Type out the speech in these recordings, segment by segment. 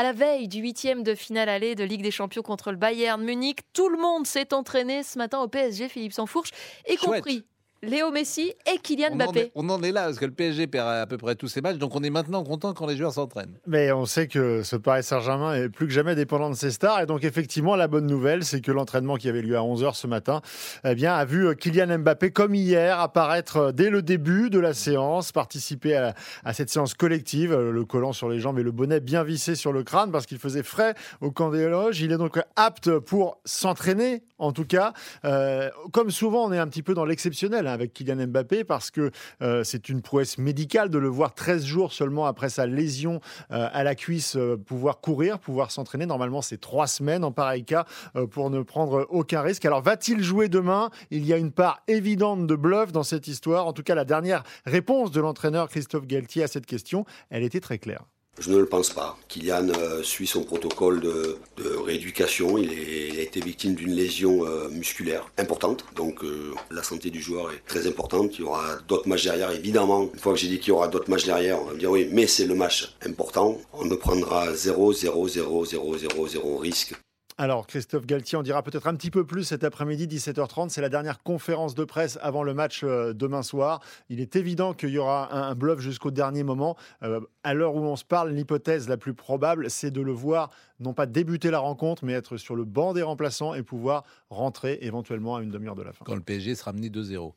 à la veille du huitième de finale aller de Ligue des Champions contre le Bayern Munich. Tout le monde s'est entraîné ce matin au PSG, Philippe Sansfourche, y compris Léo Messi et Kylian Mbappé. on en est là parce que le PSG perd à peu près tous ses matchs, donc on est maintenant content quand les joueurs s'entraînent. Mais on sait que ce Paris Saint-Germain est plus que jamais dépendant de ses stars. Et donc, effectivement, la bonne nouvelle, c'est que l'entraînement qui avait lieu à 11h ce matin eh bien, a vu Kylian Mbappé, comme hier, apparaître dès le début de la séance, participer à, à cette séance collective, le collant sur les jambes et le bonnet bien vissé sur le crâne parce qu'il faisait frais au camp des loges. Il est donc apte pour s'entraîner, en tout cas. Euh, comme souvent, on est un petit peu dans l'exceptionnel avec Kylian Mbappé parce que euh, c'est une prouesse médicale de le voir 13 jours seulement après sa lésion euh, à la cuisse euh, pouvoir courir, pouvoir s'entraîner. Normalement, c'est trois semaines en pareil cas pour ne prendre aucun risque. Alors, va-t-il jouer demain? Il y a une part évidente de bluff dans cette histoire. En tout cas, la dernière réponse de l'entraîneur Christophe Galtier à cette question, elle était très claire. Je ne le pense pas. Kylian euh, suit son protocole de, rééducation. Il, a été victime d'une lésion euh, musculaire importante. Donc euh, la santé du joueur est très importante. Il y aura d'autres matchs derrière, évidemment. Une fois que j'ai dit qu'il y aura d'autres matchs derrière, on va me dire oui, mais c'est le match important. On ne prendra 0, 0, 0, 0, 0, 0 risque. Alors, Christophe Galtier, on dira peut-être un petit peu plus cet après-midi, 17h30. C'est la dernière conférence de presse avant le match euh, demain soir. Il est évident qu'il y aura un, bluff jusqu'au dernier moment. Euh, à l'heure où on se parle, l'hypothèse la plus probable, c'est de le voir non pas débuter la rencontre, mais être sur le banc des remplaçants et pouvoir rentrer éventuellement à une demi-heure de la fin. Quand le PSG sera mené 2-0.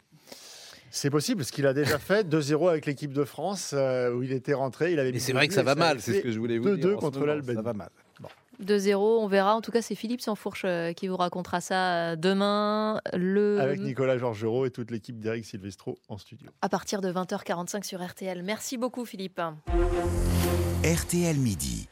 C'est possible, ce qu'il a déjà fait 2-0 avec l'équipe de France, euh, où il était rentré. Il avait Mais c'est vrai que ça va mal, c'est ce que je voulais vous dire. 2-2 contre l'Albanie. Ça va mal. 2-0, on verra. En tout cas, c'est Philippe Sansfourche euh, qui vous racontera ça euh, demain. Le... Avec Nicolas Georgerot et toute l'équipe d'Eric Silvestro en studio. À partir de 20h45 sur RTL. Merci beaucoup, Philippe. RTL Midi.